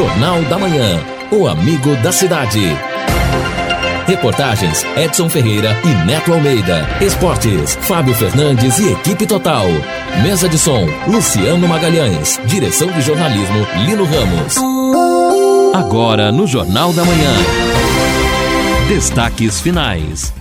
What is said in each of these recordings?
Jornal da Manhã. O amigo da cidade. Reportagens Edson Ferreira e Neto Almeida. Esportes Fábio Fernandes e equipe total. Mesa de som Luciano Magalhães. Direção de jornalismo Lino Ramos. Agora no Jornal da Manhã. Destaques finais.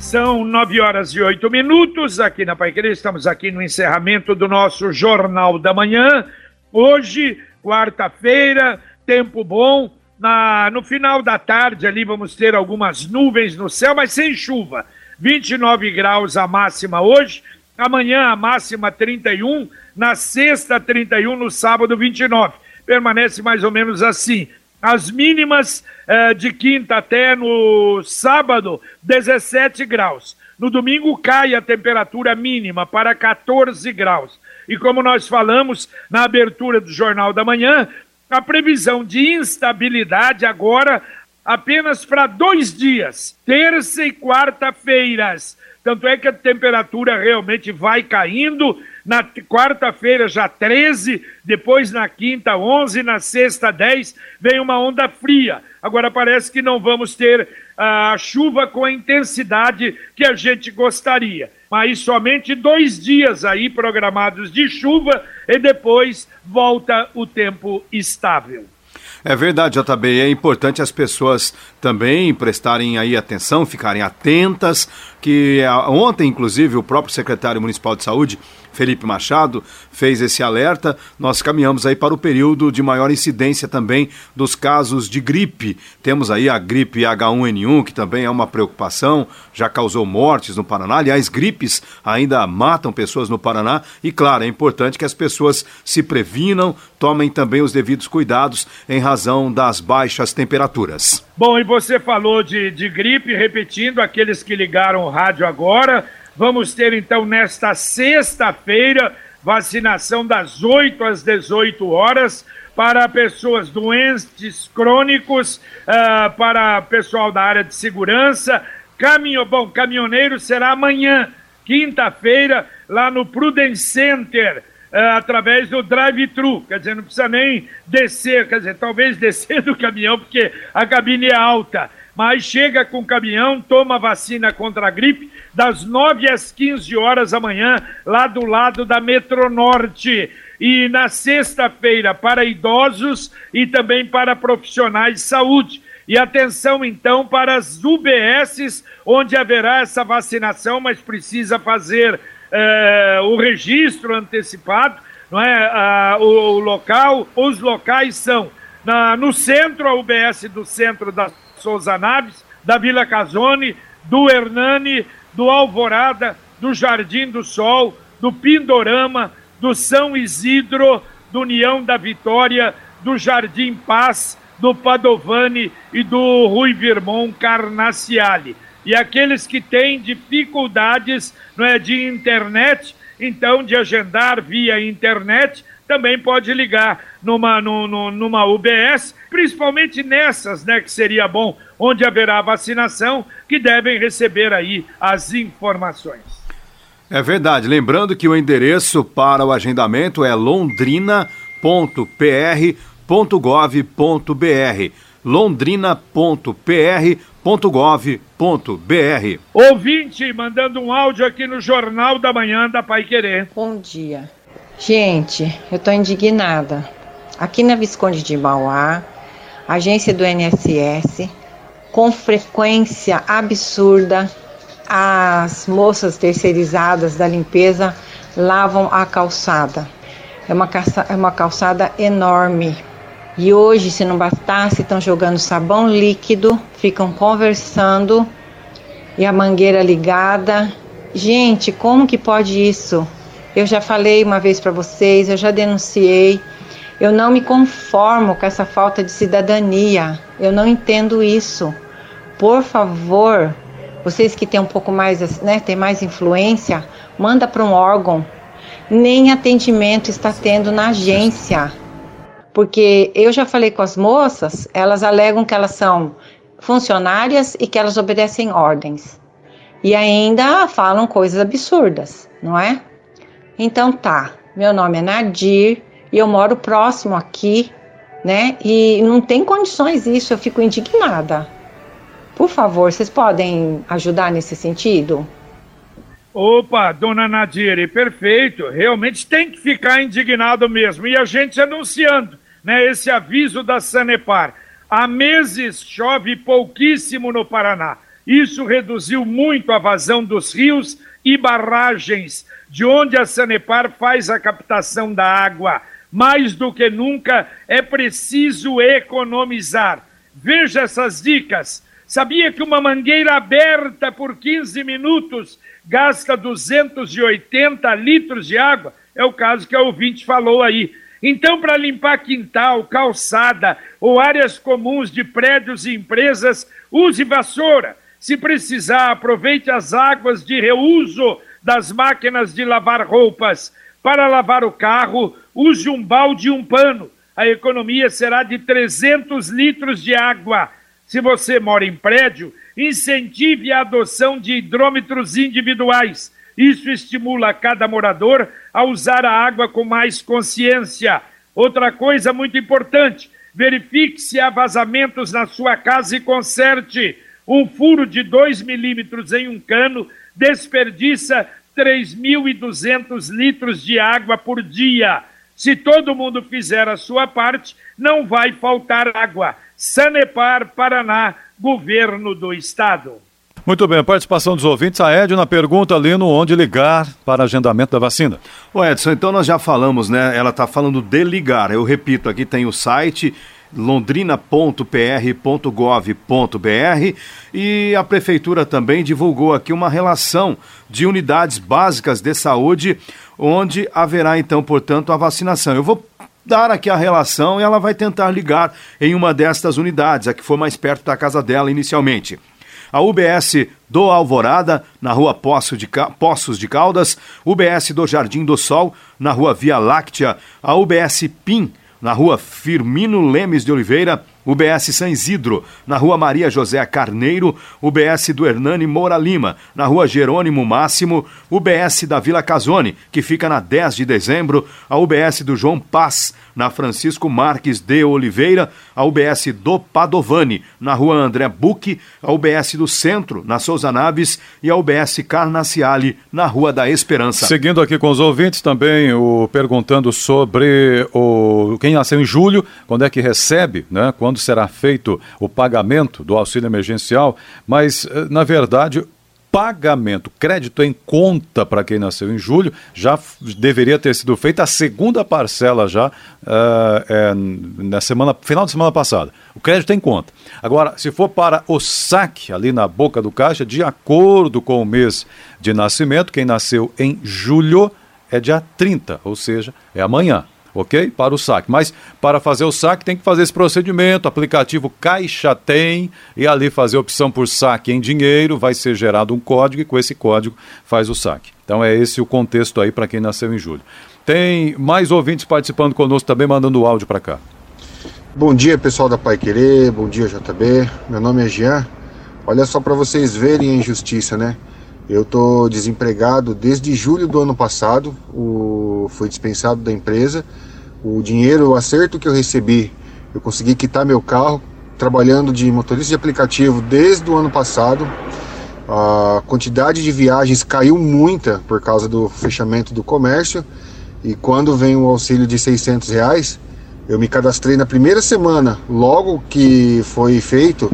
São nove horas e oito minutos aqui na Paiqueira. Estamos aqui no encerramento do nosso Jornal da Manhã. Hoje, quarta-feira, tempo bom. Na, no final da tarde ali vamos ter algumas nuvens no céu, mas sem chuva. 29 graus a máxima hoje. Amanhã a máxima 31. Na sexta, 31. No sábado, 29. Permanece mais ou menos assim. As mínimas eh, de quinta até no sábado, 17 graus. No domingo cai a temperatura mínima para 14 graus. E como nós falamos na abertura do Jornal da Manhã, a previsão de instabilidade agora apenas para dois dias, terça e quarta-feiras. Tanto é que a temperatura realmente vai caindo. Na quarta-feira já 13, depois na quinta 11, na sexta 10, vem uma onda fria. Agora parece que não vamos ter a chuva com a intensidade que a gente gostaria. Mas somente dois dias aí programados de chuva e depois volta o tempo estável. É verdade, JB. É importante as pessoas também prestarem aí atenção, ficarem atentas, que ontem, inclusive, o próprio secretário municipal de saúde Felipe Machado, fez esse alerta. Nós caminhamos aí para o período de maior incidência também dos casos de gripe. Temos aí a gripe H1N1, que também é uma preocupação, já causou mortes no Paraná. Aliás, gripes ainda matam pessoas no Paraná. E claro, é importante que as pessoas se previnam, tomem também os devidos cuidados em razão das baixas temperaturas. Bom, e você falou de, de gripe, repetindo, aqueles que ligaram o rádio agora, Vamos ter então nesta sexta-feira vacinação das 8 às 18 horas para pessoas doentes crônicos, uh, para pessoal da área de segurança. Caminho, bom, caminhoneiro será amanhã, quinta-feira, lá no Prudence Center, uh, através do drive-thru. Quer dizer, não precisa nem descer, quer dizer, talvez descer do caminhão, porque a cabine é alta mas chega com o caminhão, toma vacina contra a gripe, das 9 às 15 horas amanhã, lá do lado da Metronorte. E na sexta-feira, para idosos e também para profissionais de saúde. E atenção então para as UBSs, onde haverá essa vacinação, mas precisa fazer eh, o registro antecipado, não é? Ah, o, o, local, os locais são na, no centro, a UBS do centro da Souza Naves, da Vila Casone, do Hernani, do Alvorada, do Jardim do Sol, do Pindorama, do São Isidro, do União da Vitória, do Jardim Paz, do Padovani e do Rui Virmon Carnaciale. E aqueles que têm dificuldades não é, de internet, então de agendar via internet, também pode ligar numa, no, numa UBS, principalmente nessas, né, que seria bom, onde haverá vacinação, que devem receber aí as informações. É verdade. Lembrando que o endereço para o agendamento é londrina.pr.gov.br. londrina.pr.gov.br. Ouvinte, mandando um áudio aqui no Jornal da Manhã da Pai Querer. Bom dia. Gente, eu tô indignada. Aqui na Visconde de Mauá, agência do NSS, com frequência absurda, as moças terceirizadas da limpeza lavam a calçada. É uma, calça, é uma calçada enorme. E hoje, se não bastasse, estão jogando sabão líquido, ficam conversando e a mangueira ligada. Gente, como que pode isso? Eu já falei uma vez para vocês, eu já denunciei. Eu não me conformo com essa falta de cidadania. Eu não entendo isso. Por favor, vocês que têm um pouco mais, né, têm mais influência, manda para um órgão. Nem atendimento está tendo na agência. Porque eu já falei com as moças, elas alegam que elas são funcionárias e que elas obedecem ordens. E ainda falam coisas absurdas, não é? Então tá, meu nome é Nadir e eu moro próximo aqui né? E não tem condições isso, eu fico indignada. Por favor, vocês podem ajudar nesse sentido? Opa, dona Nadire, perfeito. Realmente tem que ficar indignado mesmo. E a gente anunciando né, esse aviso da Sanepar. Há meses chove pouquíssimo no Paraná. Isso reduziu muito a vazão dos rios e barragens, de onde a Sanepar faz a captação da água. Mais do que nunca é preciso economizar. Veja essas dicas. Sabia que uma mangueira aberta por 15 minutos gasta 280 litros de água? É o caso que a ouvinte falou aí. Então, para limpar quintal, calçada ou áreas comuns de prédios e empresas, use vassoura. Se precisar, aproveite as águas de reuso das máquinas de lavar roupas. Para lavar o carro, use um balde e um pano. A economia será de 300 litros de água. Se você mora em prédio, incentive a adoção de hidrômetros individuais. Isso estimula cada morador a usar a água com mais consciência. Outra coisa muito importante: verifique se há vazamentos na sua casa e conserte. Um furo de 2 milímetros em um cano desperdiça 3.200 litros de água por dia. Se todo mundo fizer a sua parte, não vai faltar água. Sanepar, Paraná, Governo do Estado. Muito bem, a participação dos ouvintes. A Edna pergunta ali no onde ligar para agendamento da vacina. Ô Edson, então nós já falamos, né? Ela está falando de ligar. Eu repito, aqui tem o site londrina.pr.gov.br e a prefeitura também divulgou aqui uma relação de unidades básicas de saúde onde haverá então, portanto, a vacinação. Eu vou dar aqui a relação e ela vai tentar ligar em uma destas unidades, a que for mais perto da casa dela inicialmente. A UBS do Alvorada, na rua Poços de, Poços de Caldas, UBS do Jardim do Sol, na rua Via Láctea, a UBS PIM, na rua Firmino Lemes de Oliveira, UBS San Isidro, na rua Maria José Carneiro, UBS do Hernani Moura Lima, na rua Jerônimo Máximo, UBS da Vila Casone, que fica na 10 de dezembro, a UBS do João Paz, na Francisco Marques de Oliveira, a UBS do Padovani, na rua André Buque, a UBS do Centro, na Souza Naves, e a UBS Carnaciale, na Rua da Esperança. Seguindo aqui com os ouvintes também, o, perguntando sobre o, quem nasceu em julho, quando é que recebe, né? Quando será feito o pagamento do auxílio emergencial, mas, eh, na verdade, pagamento, crédito em conta para quem nasceu em julho, já deveria ter sido feita a segunda parcela já uh, é, na semana, final de semana passada. O crédito em conta. Agora, se for para o saque ali na boca do caixa, de acordo com o mês de nascimento, quem nasceu em julho é dia 30, ou seja, é amanhã ok? Para o saque. Mas para fazer o saque tem que fazer esse procedimento, aplicativo Caixa Tem, e ali fazer opção por saque em dinheiro, vai ser gerado um código e com esse código faz o saque. Então é esse o contexto aí para quem nasceu em julho. Tem mais ouvintes participando conosco também, mandando o áudio para cá. Bom dia, pessoal da Pai Querer, bom dia, JB. Meu nome é Jean. Olha só para vocês verem a injustiça, né? Eu tô desempregado desde julho do ano passado, o, fui dispensado da empresa. O dinheiro, o acerto que eu recebi, eu consegui quitar meu carro, trabalhando de motorista de aplicativo desde o ano passado. A quantidade de viagens caiu muita por causa do fechamento do comércio. E quando vem o auxílio de 600 reais, eu me cadastrei na primeira semana, logo que foi feito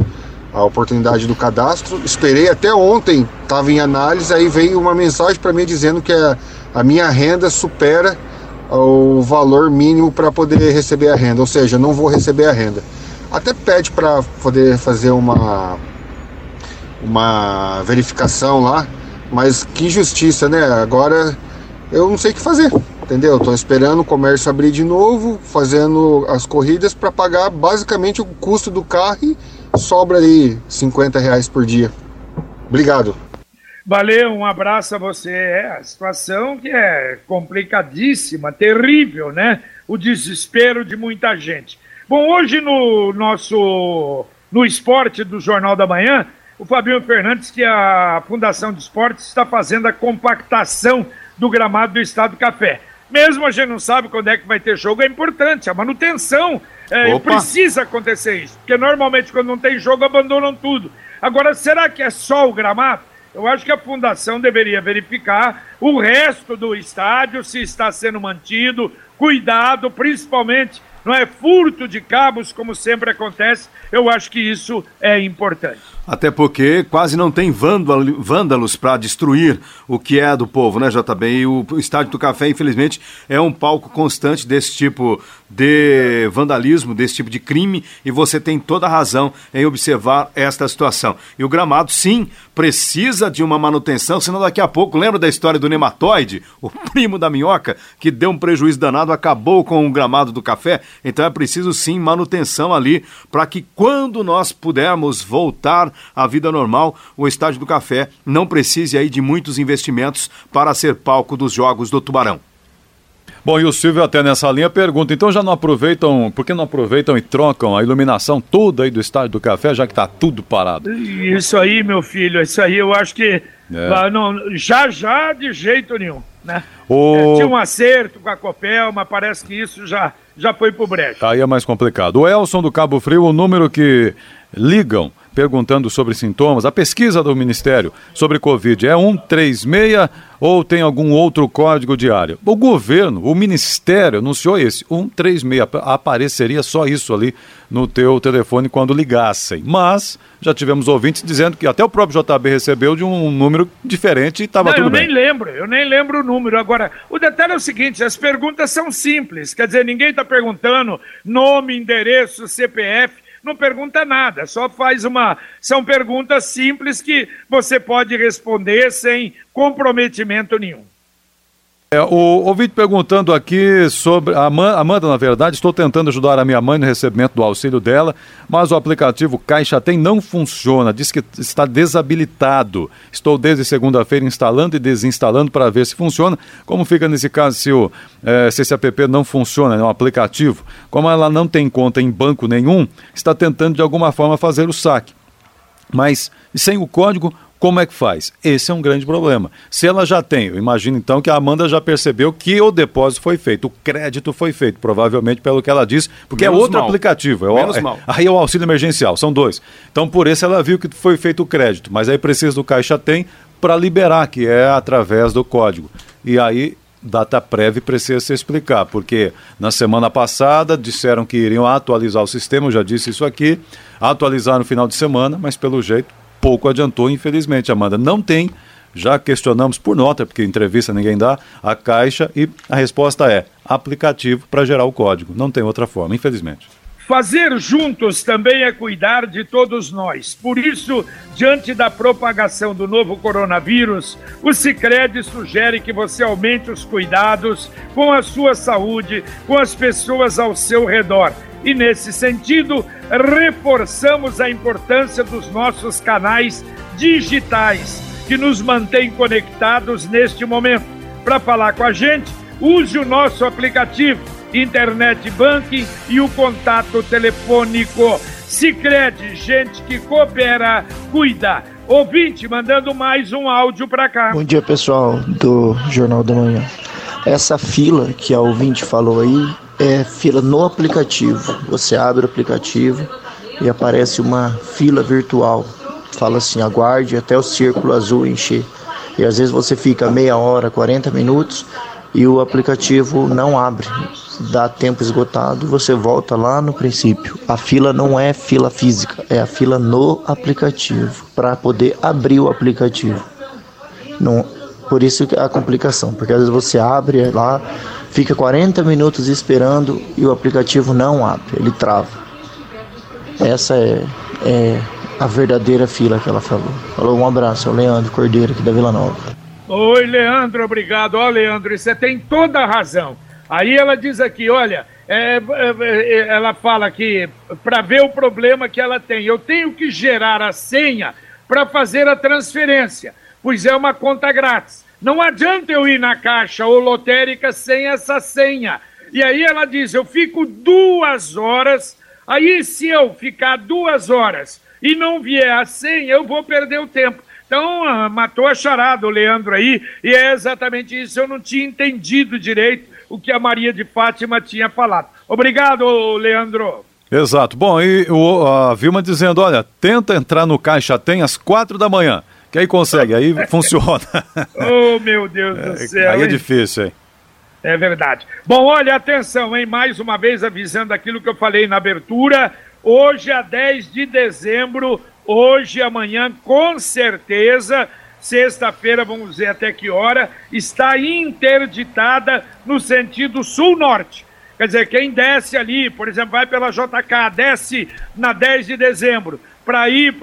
a oportunidade do cadastro. Esperei até ontem, estava em análise, aí veio uma mensagem para mim dizendo que a, a minha renda supera o valor mínimo para poder receber a renda, ou seja, não vou receber a renda. Até pede para poder fazer uma uma verificação lá, mas que injustiça, né? Agora eu não sei o que fazer, entendeu? Estou esperando o comércio abrir de novo, fazendo as corridas para pagar basicamente o custo do carro sobra aí 50 reais por dia. Obrigado. Valeu, um abraço a você. É a situação que é complicadíssima, terrível, né? O desespero de muita gente. Bom, hoje no nosso no esporte do Jornal da Manhã, o Fabinho Fernandes, que a Fundação de Esportes está fazendo a compactação do gramado do Estado do Café. Mesmo a gente não sabe quando é que vai ter jogo, é importante. A manutenção é, precisa acontecer isso. Porque normalmente quando não tem jogo, abandonam tudo. Agora, será que é só o gramado? Eu acho que a fundação deveria verificar o resto do estádio, se está sendo mantido, cuidado, principalmente não é furto de cabos, como sempre acontece. Eu acho que isso é importante. Até porque quase não tem vândalos para destruir o que é do povo, né, JB? E o Estádio do Café, infelizmente, é um palco constante desse tipo de vandalismo, desse tipo de crime, e você tem toda a razão em observar esta situação. E o gramado, sim, precisa de uma manutenção, senão daqui a pouco, lembra da história do nematóide, o primo da minhoca, que deu um prejuízo danado, acabou com o gramado do café? Então é preciso sim manutenção ali, para que quando nós pudermos voltar a vida normal, o Estádio do Café não precise aí de muitos investimentos para ser palco dos Jogos do Tubarão. Bom, e o Silvio até nessa linha pergunta, então já não aproveitam, por que não aproveitam e trocam a iluminação toda aí do Estádio do Café, já que está tudo parado? Isso aí, meu filho, isso aí eu acho que é. não, já já de jeito nenhum, né? O... É, tinha um acerto com a Copel, mas parece que isso já, já foi pro brecha. Aí é mais complicado. O Elson do Cabo Frio, o número que ligam perguntando sobre sintomas. A pesquisa do Ministério sobre Covid é 136 ou tem algum outro código de área? O governo, o Ministério anunciou esse, 136. Apareceria só isso ali no teu telefone quando ligassem. Mas já tivemos ouvintes dizendo que até o próprio JB recebeu de um número diferente e estava tudo eu bem. Eu nem lembro, eu nem lembro o número. Agora, o detalhe é o seguinte, as perguntas são simples. Quer dizer, ninguém está perguntando nome, endereço, CPF não pergunta nada, só faz uma. São perguntas simples que você pode responder sem comprometimento nenhum. É, o ouvinte perguntando aqui sobre. A Amanda, na verdade, estou tentando ajudar a minha mãe no recebimento do auxílio dela, mas o aplicativo Caixa Tem não funciona, diz que está desabilitado. Estou desde segunda-feira instalando e desinstalando para ver se funciona. Como fica nesse caso se, o, é, se esse app não funciona, é um aplicativo? Como ela não tem conta em banco nenhum, está tentando de alguma forma fazer o saque. Mas sem o código, como é que faz? Esse é um grande problema. Se ela já tem, eu imagino então que a Amanda já percebeu que o depósito foi feito, o crédito foi feito, provavelmente pelo que ela disse, porque é Menos é outro mal. aplicativo. É o, Menos é, mal. Aí é o auxílio emergencial, são dois. Então por isso ela viu que foi feito o crédito, mas aí precisa do Caixa Tem para liberar, que é através do código. E aí data prévia precisa se explicar, porque na semana passada disseram que iriam atualizar o sistema, eu já disse isso aqui, atualizar no final de semana, mas pelo jeito pouco adiantou, infelizmente, Amanda. Não tem, já questionamos por nota, porque entrevista ninguém dá, a caixa e a resposta é aplicativo para gerar o código. Não tem outra forma, infelizmente. Fazer juntos também é cuidar de todos nós. Por isso, diante da propagação do novo coronavírus, o Sicredi sugere que você aumente os cuidados com a sua saúde, com as pessoas ao seu redor e, nesse sentido, reforçamos a importância dos nossos canais digitais que nos mantêm conectados neste momento. Para falar com a gente, use o nosso aplicativo, Internet Banking e o contato telefônico. Sicredi, gente que coopera, cuida. Ouvinte, mandando mais um áudio para cá. Bom dia, pessoal do Jornal da Manhã. Essa fila que a ouvinte falou aí é fila no aplicativo. Você abre o aplicativo e aparece uma fila virtual. Fala assim, aguarde até o círculo azul encher. E às vezes você fica meia hora, 40 minutos e o aplicativo não abre. Dá tempo esgotado você volta lá no princípio. A fila não é fila física, é a fila no aplicativo para poder abrir o aplicativo. Não, por isso a complicação, porque às vezes você abre lá, fica 40 minutos esperando e o aplicativo não abre, ele trava. Essa é, é a verdadeira fila que ela falou. Falou um abraço, é o Leandro Cordeiro aqui da Vila Nova. Oi, Leandro, obrigado. Ó, Leandro, você tem toda a razão. Aí ela diz aqui, olha, é, é, é ela fala que para ver o problema que ela tem, eu tenho que gerar a senha para fazer a transferência, pois é uma conta grátis. Não adianta eu ir na caixa ou lotérica sem essa senha. E aí ela diz: eu fico duas horas. Aí, se eu ficar duas horas e não vier a senha, eu vou perder o tempo. Então, ah, matou a charada o Leandro aí, e é exatamente isso. Eu não tinha entendido direito o que a Maria de Fátima tinha falado. Obrigado, Leandro. Exato. Bom, e o, a Vilma dizendo: olha, tenta entrar no Caixa Tem às quatro da manhã. Que aí consegue, aí funciona. oh, meu Deus do céu. Aí é difícil, hein? É verdade. Bom, olha, atenção, hein? Mais uma vez avisando aquilo que eu falei na abertura. Hoje, a 10 de dezembro, hoje, amanhã, com certeza, sexta-feira, vamos ver até que hora, está interditada no sentido sul-norte. Quer dizer, quem desce ali, por exemplo, vai pela JK, desce na 10 de dezembro para ir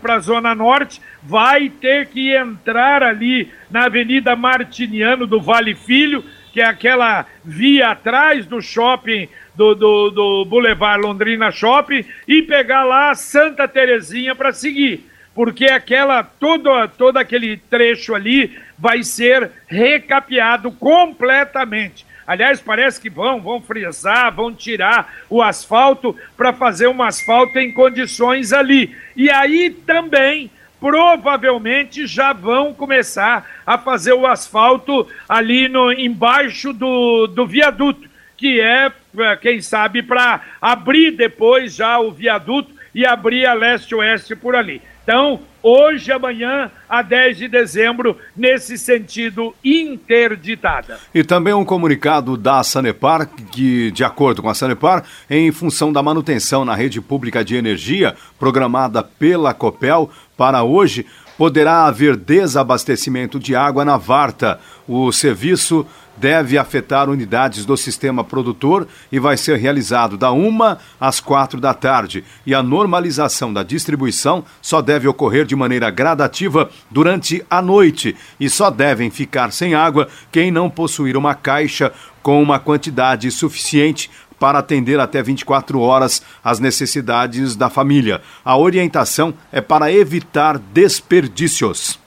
para a Zona Norte, vai ter que entrar ali na Avenida Martiniano do Vale Filho, que é aquela via atrás do shopping do, do, do Boulevard Londrina Shopping, e pegar lá Santa Terezinha para seguir. Porque aquela, todo, todo aquele trecho ali vai ser recapeado completamente. Aliás, parece que vão, vão frisar, vão tirar o asfalto para fazer um asfalto em condições ali. E aí também provavelmente já vão começar a fazer o asfalto ali no, embaixo do, do viaduto, que é, é quem sabe, para abrir depois já o viaduto e abrir a leste-oeste por ali. Então, hoje, amanhã, a 10 de dezembro, nesse sentido, interditada. E também um comunicado da Sanepar, que, de acordo com a Sanepar, em função da manutenção na rede pública de energia, programada pela COPEL, para hoje, poderá haver desabastecimento de água na Varta. O serviço deve afetar unidades do sistema produtor e vai ser realizado da uma às quatro da tarde. E a normalização da distribuição só deve ocorrer de maneira gradativa durante a noite e só devem ficar sem água quem não possuir uma caixa com uma quantidade suficiente para atender até 24 horas as necessidades da família. A orientação é para evitar desperdícios.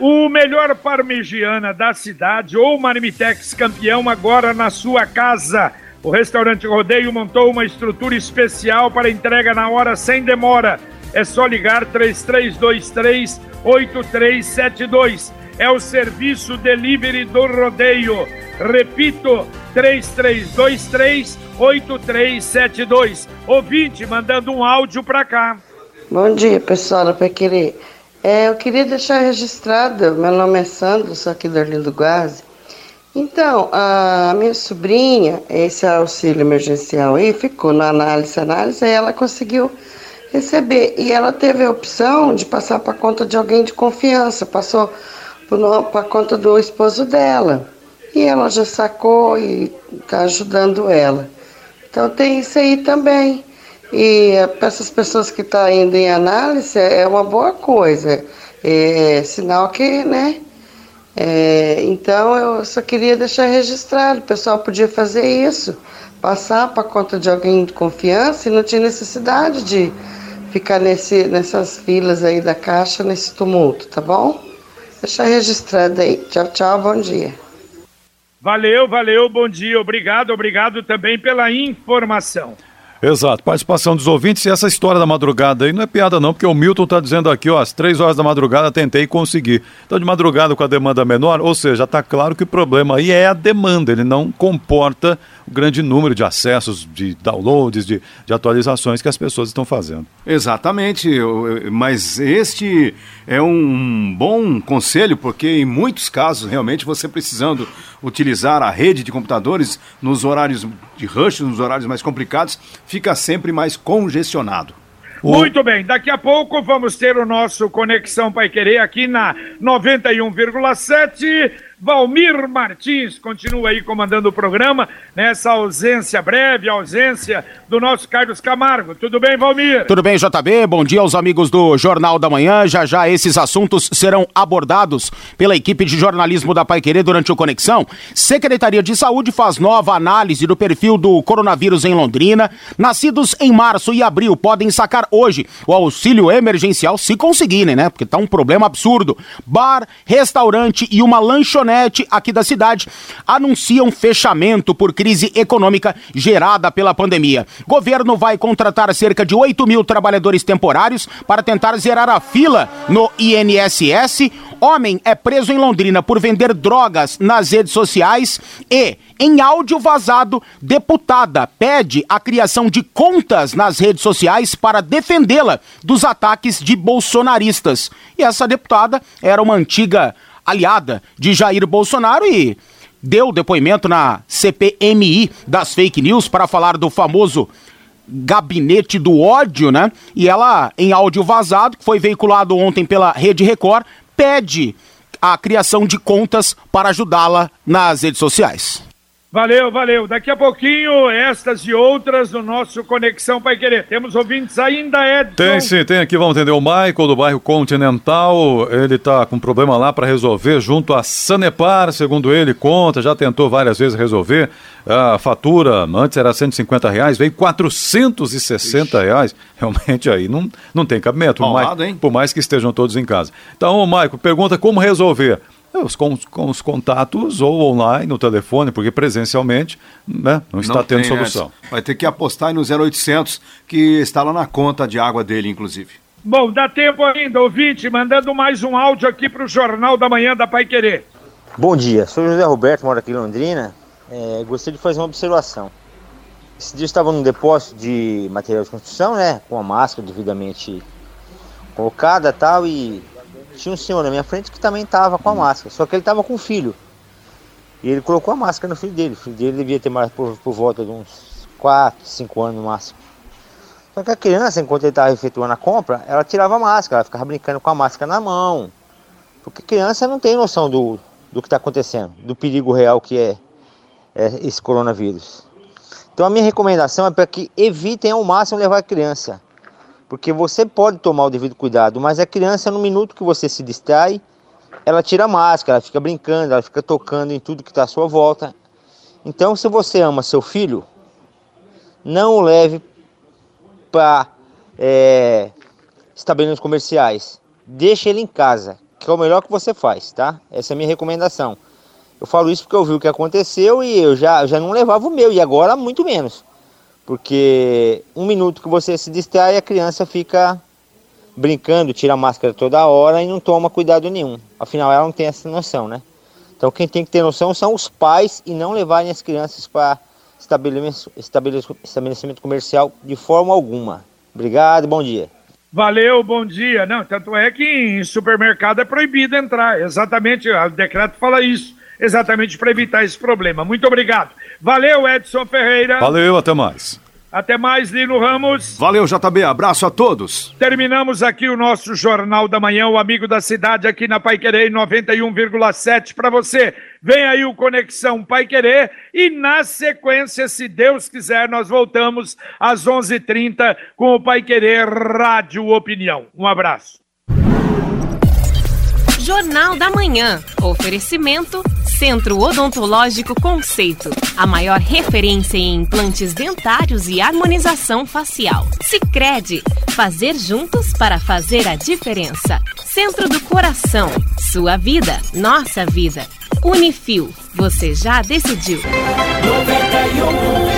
O melhor parmegiana da cidade ou Marmitex campeão agora na sua casa. O restaurante Rodeio montou uma estrutura especial para entrega na hora sem demora. É só ligar 3323 8372. É o serviço delivery do Rodeio. Repito, 3323 8372. Ouvinte mandando um áudio para cá. Bom dia, pessoal da Querer. É, eu queria deixar registrado, meu nome é Sandro, sou aqui do Arlindo Guazi. Então, a minha sobrinha, esse auxílio emergencial aí, ficou na análise, análise, aí ela conseguiu receber. E ela teve a opção de passar para conta de alguém de confiança, passou para conta do esposo dela. E ela já sacou e está ajudando ela. Então tem isso aí também. E para essas pessoas que estão tá indo em análise, é uma boa coisa. É sinal que, né? É, então eu só queria deixar registrado, o pessoal podia fazer isso, passar para conta de alguém de confiança e não tinha necessidade de ficar nesse, nessas filas aí da caixa, nesse tumulto, tá bom? Deixar registrado aí. Tchau, tchau, bom dia. Valeu, valeu, bom dia, obrigado, obrigado também pela informação. Exato, participação dos ouvintes e essa história da madrugada aí não é piada não, porque o Milton está dizendo aqui, ó, às três horas da madrugada tentei conseguir. Então de madrugada com a demanda menor, ou seja, está claro que o problema aí é a demanda, ele não comporta o grande número de acessos, de downloads, de, de atualizações que as pessoas estão fazendo. Exatamente, mas este é um bom conselho, porque em muitos casos, realmente, você precisando utilizar a rede de computadores nos horários de rush, nos horários mais complicados, fica sempre mais congestionado. Muito bem, daqui a pouco vamos ter o nosso Conexão Pai Querer aqui na 91,7 Valmir Martins continua aí comandando o programa nessa ausência breve, ausência do nosso Carlos Camargo. Tudo bem, Valmir? Tudo bem, JB? Bom dia aos amigos do Jornal da Manhã. Já já esses assuntos serão abordados pela equipe de jornalismo da Pai Querer durante o Conexão. Secretaria de Saúde faz nova análise do perfil do coronavírus em Londrina. Nascidos em março e abril podem sacar hoje o auxílio emergencial, se conseguirem, né? Porque tá um problema absurdo. Bar, restaurante e uma lanchonete aqui da cidade anunciam fechamento por crise econômica gerada pela pandemia. Governo vai contratar cerca de 8 mil trabalhadores temporários para tentar zerar a fila no INSS Homem é preso em Londrina por vender drogas nas redes sociais e, em áudio vazado, deputada pede a criação de contas nas redes sociais para defendê-la dos ataques de bolsonaristas. E essa deputada era uma antiga aliada de Jair Bolsonaro e deu depoimento na CPMI das fake news para falar do famoso gabinete do ódio, né? E ela, em áudio vazado, que foi veiculado ontem pela Rede Record, pede a criação de contas para ajudá-la nas redes sociais. Valeu, valeu. Daqui a pouquinho, estas e outras no nosso Conexão Pai Querer. Temos ouvintes ainda, Edson? Tem sim, tem aqui, vamos atender o Michael do bairro Continental. Ele está com problema lá para resolver junto a Sanepar, segundo ele, conta, já tentou várias vezes resolver. A fatura antes era 150 reais, veio 460 Ixi. reais. Realmente aí não, não tem cabimento, por mais, por mais que estejam todos em casa. Então, o Michael pergunta como resolver. Os, com, com, os contatos ou online, no telefone, porque presencialmente né, não está não tendo solução. Essa. Vai ter que apostar no 0800, que está lá na conta de água dele, inclusive. Bom, dá tempo ainda, ouvinte, mandando mais um áudio aqui para o Jornal da Manhã da Pai Querer. Bom dia, sou José Roberto, moro aqui em Londrina. É, gostaria de fazer uma observação. Esse dia eu estava num depósito de material de construção, né, com a máscara devidamente colocada tal, e tinha um senhor na minha frente que também estava com a máscara, só que ele estava com o filho. E ele colocou a máscara no filho dele. O filho dele devia ter mais por, por volta de uns 4, 5 anos no máximo. Só que a criança, enquanto ele estava efetuando a compra, ela tirava a máscara, ela ficava brincando com a máscara na mão. Porque criança não tem noção do, do que está acontecendo, do perigo real que é, é esse coronavírus. Então a minha recomendação é para que evitem ao máximo levar a criança. Porque você pode tomar o devido cuidado, mas a criança, no minuto que você se distrai, ela tira a máscara, ela fica brincando, ela fica tocando em tudo que está à sua volta. Então, se você ama seu filho, não o leve para é, estabelecimentos comerciais. Deixe ele em casa, que é o melhor que você faz, tá? Essa é a minha recomendação. Eu falo isso porque eu vi o que aconteceu e eu já, já não levava o meu, e agora muito menos. Porque um minuto que você se distrai, a criança fica brincando, tira a máscara toda hora e não toma cuidado nenhum. Afinal, ela não tem essa noção, né? Então, quem tem que ter noção são os pais e não levarem as crianças para estabelecimento, comercial de forma alguma. Obrigado, bom dia. Valeu, bom dia. Não, tanto é que em supermercado é proibido entrar. Exatamente, o decreto fala isso exatamente para evitar esse problema. Muito obrigado. Valeu, Edson Ferreira. Valeu, até mais. Até mais, Lino Ramos. Valeu, JB. Abraço a todos. Terminamos aqui o nosso Jornal da Manhã, o amigo da cidade aqui na Pai Querer 91,7 para você. Vem aí o Conexão Pai Querer e na sequência, se Deus quiser, nós voltamos às 11:30 com o Pai Querer Rádio Opinião. Um abraço. Jornal da Manhã. Oferecimento Centro Odontológico Conceito. A maior referência em implantes dentários e harmonização facial. Sicredi Fazer juntos para fazer a diferença. Centro do Coração. Sua vida, nossa vida. Unifil. Você já decidiu. 91,7